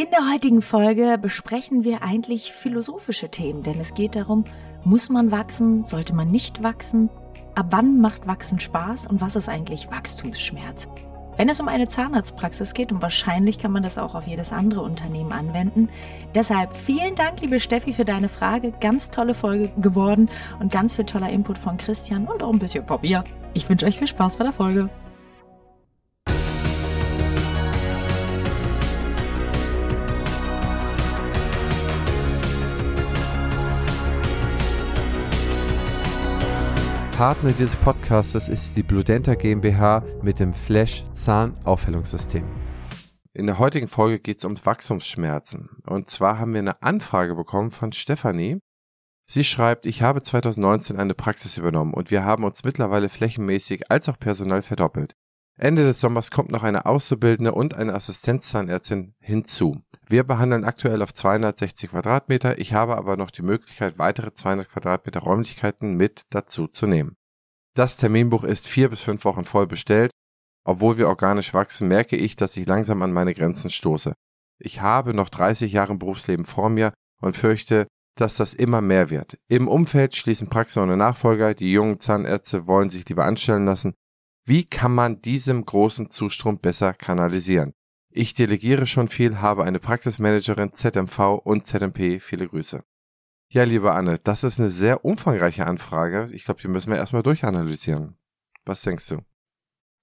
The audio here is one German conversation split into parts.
In der heutigen Folge besprechen wir eigentlich philosophische Themen, denn es geht darum, muss man wachsen, sollte man nicht wachsen, ab wann macht Wachsen Spaß und was ist eigentlich Wachstumsschmerz? Wenn es um eine Zahnarztpraxis geht, und wahrscheinlich kann man das auch auf jedes andere Unternehmen anwenden. Deshalb vielen Dank, liebe Steffi, für deine Frage. Ganz tolle Folge geworden und ganz viel toller Input von Christian und auch ein bisschen von mir. Ich wünsche euch viel Spaß bei der Folge. Partner dieses Podcasts ist die Bludenta GmbH mit dem Flash Zahnaufhellungssystem. In der heutigen Folge geht es um Wachstumsschmerzen. Und zwar haben wir eine Anfrage bekommen von Stefanie. Sie schreibt, ich habe 2019 eine Praxis übernommen und wir haben uns mittlerweile flächenmäßig als auch personell verdoppelt. Ende des Sommers kommt noch eine Auszubildende und eine Assistenzzahnärztin hinzu. Wir behandeln aktuell auf 260 Quadratmeter. Ich habe aber noch die Möglichkeit, weitere 200 Quadratmeter Räumlichkeiten mit dazu zu nehmen. Das Terminbuch ist vier bis fünf Wochen voll bestellt. Obwohl wir organisch wachsen, merke ich, dass ich langsam an meine Grenzen stoße. Ich habe noch 30 Jahre Berufsleben vor mir und fürchte, dass das immer mehr wird. Im Umfeld schließen Praxen ohne Nachfolger, die jungen Zahnärzte wollen sich lieber anstellen lassen wie kann man diesem großen Zustrom besser kanalisieren? Ich delegiere schon viel, habe eine Praxismanagerin, ZMV und ZMP. Viele Grüße. Ja, liebe Anne, das ist eine sehr umfangreiche Anfrage. Ich glaube, die müssen wir erstmal durchanalysieren. Was denkst du?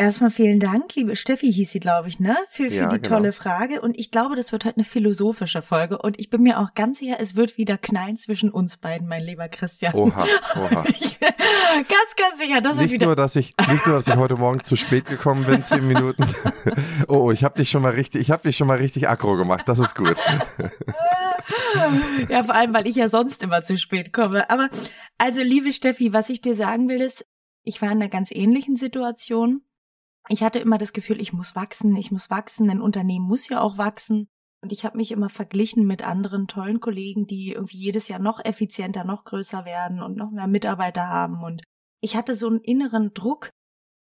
Erstmal vielen Dank, liebe Steffi hieß sie, glaube ich, ne? Für, für ja, die genau. tolle Frage. Und ich glaube, das wird heute eine philosophische Folge. Und ich bin mir auch ganz sicher, es wird wieder knallen zwischen uns beiden, mein lieber Christian. Oha, oha. ganz, ganz sicher. Das nicht wird wieder nur, dass ich nicht nur, dass ich heute Morgen zu spät gekommen bin, zehn Minuten. oh, oh, ich habe dich schon mal richtig, ich habe dich schon mal richtig aggro gemacht. Das ist gut. ja, vor allem, weil ich ja sonst immer zu spät komme. Aber also, liebe Steffi, was ich dir sagen will, ist, ich war in einer ganz ähnlichen Situation ich hatte immer das Gefühl, ich muss wachsen, ich muss wachsen, ein Unternehmen muss ja auch wachsen. Und ich habe mich immer verglichen mit anderen tollen Kollegen, die irgendwie jedes Jahr noch effizienter, noch größer werden und noch mehr Mitarbeiter haben. Und ich hatte so einen inneren Druck.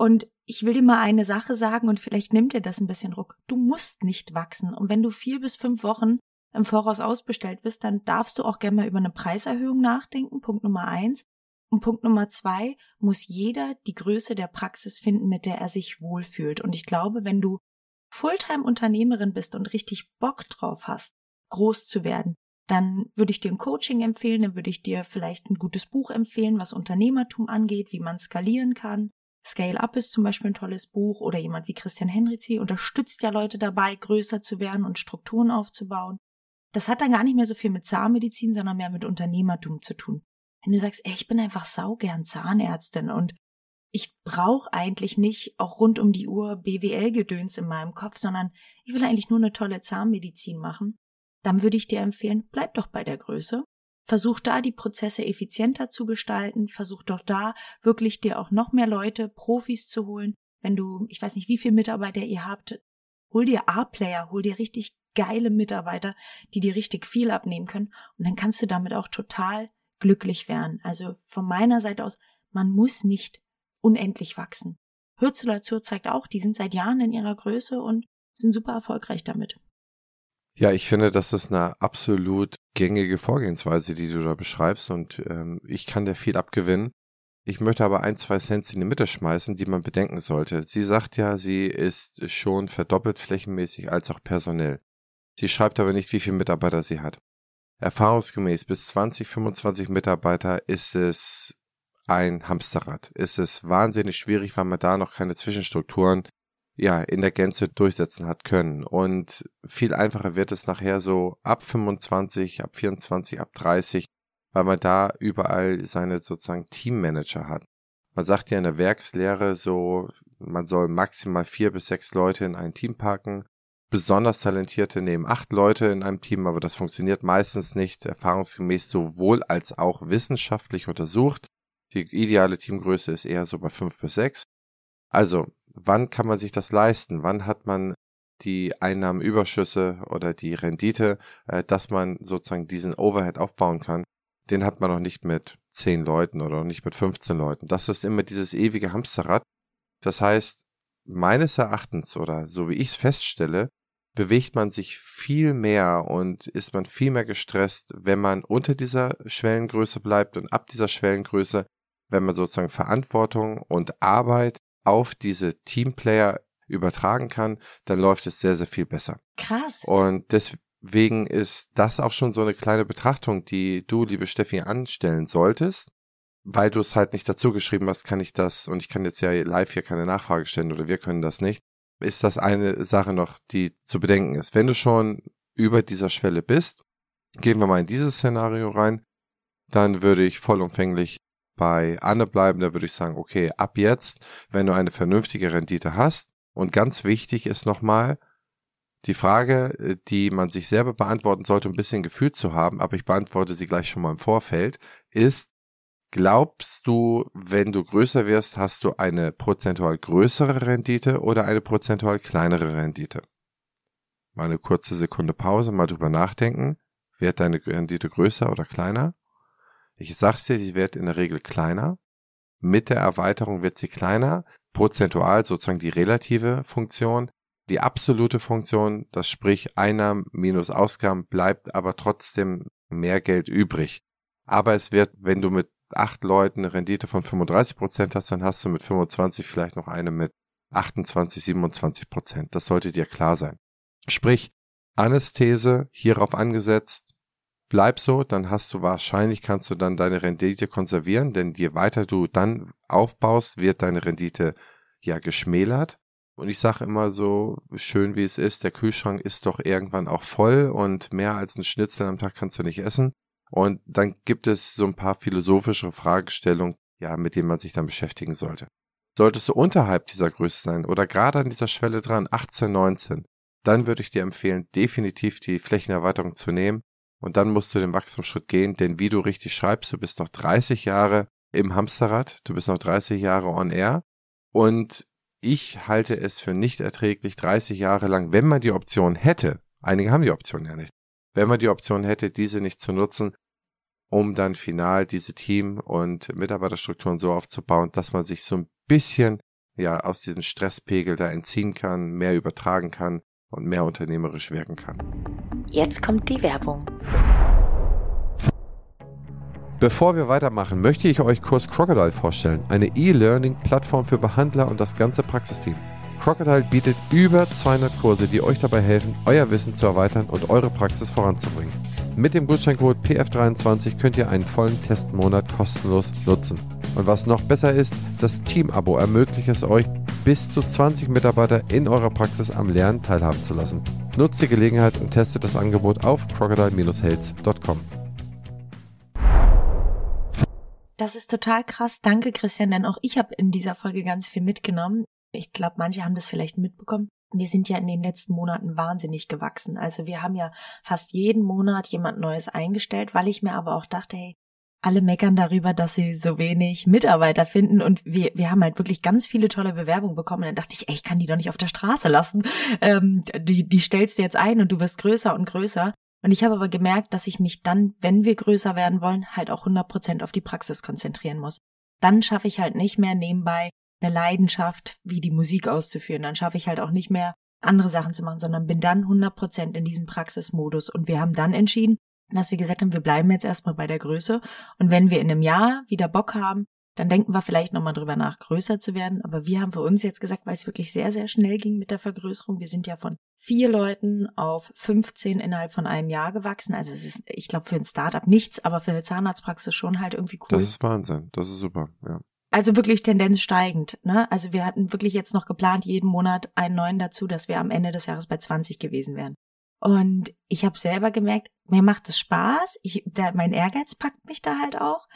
Und ich will dir mal eine Sache sagen und vielleicht nimmt dir das ein bisschen Druck. Du musst nicht wachsen. Und wenn du vier bis fünf Wochen im Voraus ausbestellt bist, dann darfst du auch gerne mal über eine Preiserhöhung nachdenken. Punkt Nummer eins. Und Punkt Nummer zwei muss jeder die Größe der Praxis finden, mit der er sich wohlfühlt. Und ich glaube, wenn du Fulltime-Unternehmerin bist und richtig Bock drauf hast, groß zu werden, dann würde ich dir ein Coaching empfehlen, dann würde ich dir vielleicht ein gutes Buch empfehlen, was Unternehmertum angeht, wie man skalieren kann. Scale Up ist zum Beispiel ein tolles Buch oder jemand wie Christian Henrizi unterstützt ja Leute dabei, größer zu werden und Strukturen aufzubauen. Das hat dann gar nicht mehr so viel mit Zahnmedizin, sondern mehr mit Unternehmertum zu tun. Wenn du sagst, ey, ich bin einfach saugern Zahnärztin und ich brauche eigentlich nicht auch rund um die Uhr BWL-Gedöns in meinem Kopf, sondern ich will eigentlich nur eine tolle Zahnmedizin machen, dann würde ich dir empfehlen, bleib doch bei der Größe. Versuch da die Prozesse effizienter zu gestalten, versuch doch da wirklich dir auch noch mehr Leute, Profis zu holen. Wenn du, ich weiß nicht, wie viele Mitarbeiter ihr habt, hol dir A-Player, hol dir richtig geile Mitarbeiter, die dir richtig viel abnehmen können und dann kannst du damit auch total glücklich wären. Also von meiner Seite aus, man muss nicht unendlich wachsen. Hürzelatur zeigt auch, die sind seit Jahren in ihrer Größe und sind super erfolgreich damit. Ja, ich finde, das ist eine absolut gängige Vorgehensweise, die du da beschreibst und ähm, ich kann dir viel abgewinnen. Ich möchte aber ein, zwei Cents in die Mitte schmeißen, die man bedenken sollte. Sie sagt ja, sie ist schon verdoppelt flächenmäßig als auch personell. Sie schreibt aber nicht, wie viele Mitarbeiter sie hat. Erfahrungsgemäß bis 20, 25 Mitarbeiter ist es ein Hamsterrad. Ist es wahnsinnig schwierig, weil man da noch keine Zwischenstrukturen ja in der Gänze durchsetzen hat können. Und viel einfacher wird es nachher so ab 25, ab 24, ab 30, weil man da überall seine sozusagen Teammanager hat. Man sagt ja in der Werkslehre so, man soll maximal vier bis sechs Leute in ein Team packen besonders talentierte nehmen acht Leute in einem Team, aber das funktioniert meistens nicht erfahrungsgemäß sowohl als auch wissenschaftlich untersucht. Die ideale Teamgröße ist eher so bei fünf bis sechs. Also, wann kann man sich das leisten? Wann hat man die Einnahmenüberschüsse oder die Rendite, äh, dass man sozusagen diesen Overhead aufbauen kann? Den hat man noch nicht mit zehn Leuten oder nicht mit 15 Leuten. Das ist immer dieses ewige Hamsterrad. Das heißt, meines Erachtens oder so wie ich es feststelle, bewegt man sich viel mehr und ist man viel mehr gestresst, wenn man unter dieser Schwellengröße bleibt und ab dieser Schwellengröße, wenn man sozusagen Verantwortung und Arbeit auf diese Teamplayer übertragen kann, dann läuft es sehr, sehr viel besser. Krass. Und deswegen ist das auch schon so eine kleine Betrachtung, die du, liebe Steffi, anstellen solltest. Weil du es halt nicht dazu geschrieben hast, kann ich das, und ich kann jetzt ja live hier keine Nachfrage stellen oder wir können das nicht, ist das eine Sache noch, die zu bedenken ist. Wenn du schon über dieser Schwelle bist, gehen wir mal in dieses Szenario rein, dann würde ich vollumfänglich bei Anne bleiben, da würde ich sagen, okay, ab jetzt, wenn du eine vernünftige Rendite hast, und ganz wichtig ist nochmal, die Frage, äh, die man sich selber beantworten sollte, ein bisschen Gefühl zu haben, aber ich beantworte sie gleich schon mal im Vorfeld, ist, glaubst du, wenn du größer wirst, hast du eine prozentual größere Rendite oder eine prozentual kleinere Rendite? Mal eine kurze Sekunde Pause, mal drüber nachdenken. Wird deine Rendite größer oder kleiner? Ich sag's dir, die wird in der Regel kleiner. Mit der Erweiterung wird sie kleiner. Prozentual sozusagen die relative Funktion. Die absolute Funktion, das sprich Einnahmen minus Ausgaben, bleibt aber trotzdem mehr Geld übrig. Aber es wird, wenn du mit acht Leuten eine Rendite von 35 Prozent hast, dann hast du mit 25 vielleicht noch eine mit 28, 27 Prozent. Das sollte dir klar sein. Sprich, Anästhese hierauf angesetzt, bleib so, dann hast du wahrscheinlich, kannst du dann deine Rendite konservieren, denn je weiter du dann aufbaust, wird deine Rendite ja geschmälert. Und ich sage immer so schön wie es ist, der Kühlschrank ist doch irgendwann auch voll und mehr als ein Schnitzel am Tag kannst du nicht essen. Und dann gibt es so ein paar philosophische Fragestellungen, ja, mit denen man sich dann beschäftigen sollte. Solltest du unterhalb dieser Größe sein oder gerade an dieser Schwelle dran, 18, 19, dann würde ich dir empfehlen, definitiv die Flächenerweiterung zu nehmen. Und dann musst du den Wachstumsschritt gehen, denn wie du richtig schreibst, du bist noch 30 Jahre im Hamsterrad, du bist noch 30 Jahre on air. Und ich halte es für nicht erträglich, 30 Jahre lang, wenn man die Option hätte, einige haben die Option ja nicht, wenn man die Option hätte, diese nicht zu nutzen, um dann final diese Team- und Mitarbeiterstrukturen so aufzubauen, dass man sich so ein bisschen ja aus diesem Stresspegel da entziehen kann, mehr übertragen kann und mehr unternehmerisch wirken kann. Jetzt kommt die Werbung. Bevor wir weitermachen, möchte ich euch Kurs Crocodile vorstellen, eine E-Learning-Plattform für Behandler und das ganze Praxisteam. Crocodile bietet über 200 Kurse, die euch dabei helfen, euer Wissen zu erweitern und eure Praxis voranzubringen. Mit dem Gutscheincode PF23 könnt ihr einen vollen Testmonat kostenlos nutzen. Und was noch besser ist, das Team-Abo ermöglicht es euch, bis zu 20 Mitarbeiter in eurer Praxis am Lernen teilhaben zu lassen. Nutzt die Gelegenheit und testet das Angebot auf crocodile-health.com. Das ist total krass. Danke, Christian, denn auch ich habe in dieser Folge ganz viel mitgenommen. Ich glaube, manche haben das vielleicht mitbekommen. Wir sind ja in den letzten Monaten wahnsinnig gewachsen. Also wir haben ja fast jeden Monat jemand Neues eingestellt, weil ich mir aber auch dachte, hey, alle meckern darüber, dass sie so wenig Mitarbeiter finden und wir, wir haben halt wirklich ganz viele tolle Bewerbungen bekommen. Und dann dachte ich, ey, ich kann die doch nicht auf der Straße lassen. Ähm, die, die stellst du jetzt ein und du wirst größer und größer. Und ich habe aber gemerkt, dass ich mich dann, wenn wir größer werden wollen, halt auch 100 Prozent auf die Praxis konzentrieren muss. Dann schaffe ich halt nicht mehr nebenbei eine Leidenschaft wie die Musik auszuführen. Dann schaffe ich halt auch nicht mehr andere Sachen zu machen, sondern bin dann 100% in diesem Praxismodus. Und wir haben dann entschieden, dass wir gesagt haben, wir bleiben jetzt erstmal bei der Größe. Und wenn wir in einem Jahr wieder Bock haben, dann denken wir vielleicht nochmal drüber nach, größer zu werden. Aber wir haben für uns jetzt gesagt, weil es wirklich sehr, sehr schnell ging mit der Vergrößerung. Wir sind ja von vier Leuten auf 15 innerhalb von einem Jahr gewachsen. Also es ist, ich glaube, für ein Startup nichts, aber für eine Zahnarztpraxis schon halt irgendwie cool. Das ist Wahnsinn. Das ist super, ja also wirklich Tendenz steigend. Ne? Also wir hatten wirklich jetzt noch geplant, jeden Monat einen neuen dazu, dass wir am Ende des Jahres bei 20 gewesen wären. Und ich habe selber gemerkt, mir macht es Spaß. Ich, da, mein Ehrgeiz packt mich da halt auch.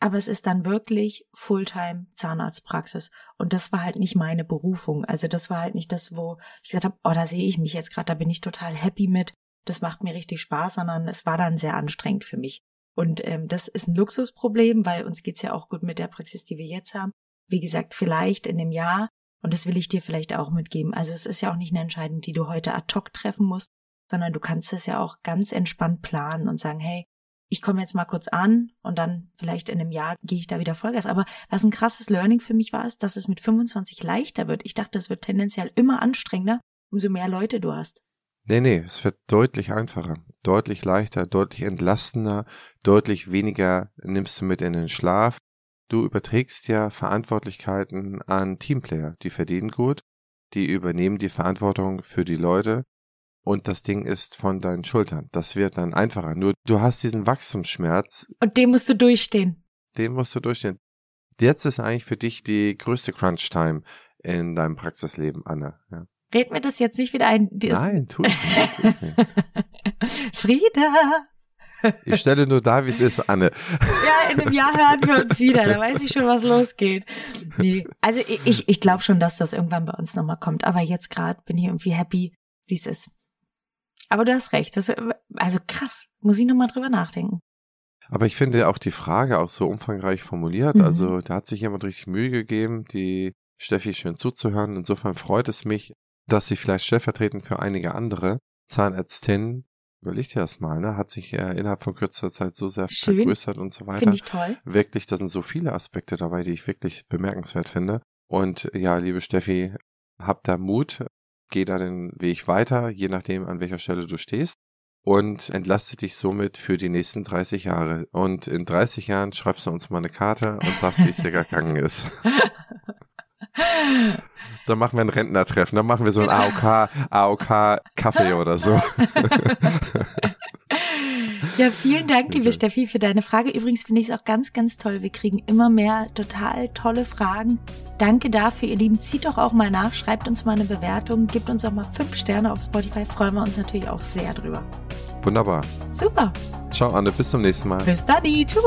Aber es ist dann wirklich Fulltime Zahnarztpraxis. Und das war halt nicht meine Berufung. Also das war halt nicht das, wo ich gesagt habe, oh, da sehe ich mich jetzt gerade, da bin ich total happy mit. Das macht mir richtig Spaß, sondern es war dann sehr anstrengend für mich. Und ähm, das ist ein Luxusproblem, weil uns geht's ja auch gut mit der Praxis, die wir jetzt haben. Wie gesagt, vielleicht in dem Jahr, und das will ich dir vielleicht auch mitgeben. Also es ist ja auch nicht eine Entscheidung, die du heute ad hoc treffen musst, sondern du kannst es ja auch ganz entspannt planen und sagen, hey, ich komme jetzt mal kurz an und dann vielleicht in einem Jahr gehe ich da wieder Vollgas. Aber was ein krasses Learning für mich war, ist, dass es mit 25 leichter wird. Ich dachte, es wird tendenziell immer anstrengender, umso mehr Leute du hast. Nee, nee, es wird deutlich einfacher, deutlich leichter, deutlich entlastender, deutlich weniger nimmst du mit in den Schlaf. Du überträgst ja Verantwortlichkeiten an Teamplayer, die verdienen gut, die übernehmen die Verantwortung für die Leute und das Ding ist von deinen Schultern. Das wird dann einfacher. Nur du hast diesen Wachstumsschmerz. Und den musst du durchstehen. Den musst du durchstehen. Jetzt ist eigentlich für dich die größte Crunch-Time in deinem Praxisleben, Anne. Ja. Red mir das jetzt nicht wieder ein. Nein, tu ich nicht. Nicht. Frieda! Ich stelle nur da, wie es ist, Anne. Ja, in einem Jahr hören wir uns wieder. Da weiß ich schon, was losgeht. Nee, also ich, ich glaube schon, dass das irgendwann bei uns nochmal kommt. Aber jetzt gerade bin ich irgendwie happy, wie es ist. Aber du hast recht. Das, also krass. Muss ich nochmal drüber nachdenken. Aber ich finde auch die Frage auch so umfangreich formuliert. Mhm. Also da hat sich jemand richtig Mühe gegeben, die Steffi schön zuzuhören. Insofern freut es mich, dass sie vielleicht stellvertretend für einige andere Zahnärztinnen, überleg dir das mal, ne, hat sich äh, innerhalb von kürzester Zeit so sehr schön. vergrößert und so weiter. Finde ich toll. Wirklich, da sind so viele Aspekte dabei, die ich wirklich bemerkenswert finde. Und ja, liebe Steffi, hab da Mut, geh da den Weg weiter, je nachdem, an welcher Stelle du stehst und entlaste dich somit für die nächsten 30 Jahre. Und in 30 Jahren schreibst du uns mal eine Karte und sagst, wie es dir gegangen ist. Dann machen wir ein Rentnertreffen, dann machen wir so ein AOK, AOK Kaffee oder so. Ja, vielen Dank, liebe Steffi, für deine Frage. Übrigens finde ich es auch ganz, ganz toll. Wir kriegen immer mehr total tolle Fragen. Danke dafür, ihr Lieben. Zieht doch auch mal nach, schreibt uns mal eine Bewertung, gebt uns auch mal fünf Sterne auf Spotify. Freuen wir uns natürlich auch sehr drüber. Wunderbar. Super. Ciao, Anne. Bis zum nächsten Mal. Bis dann. Tschüss.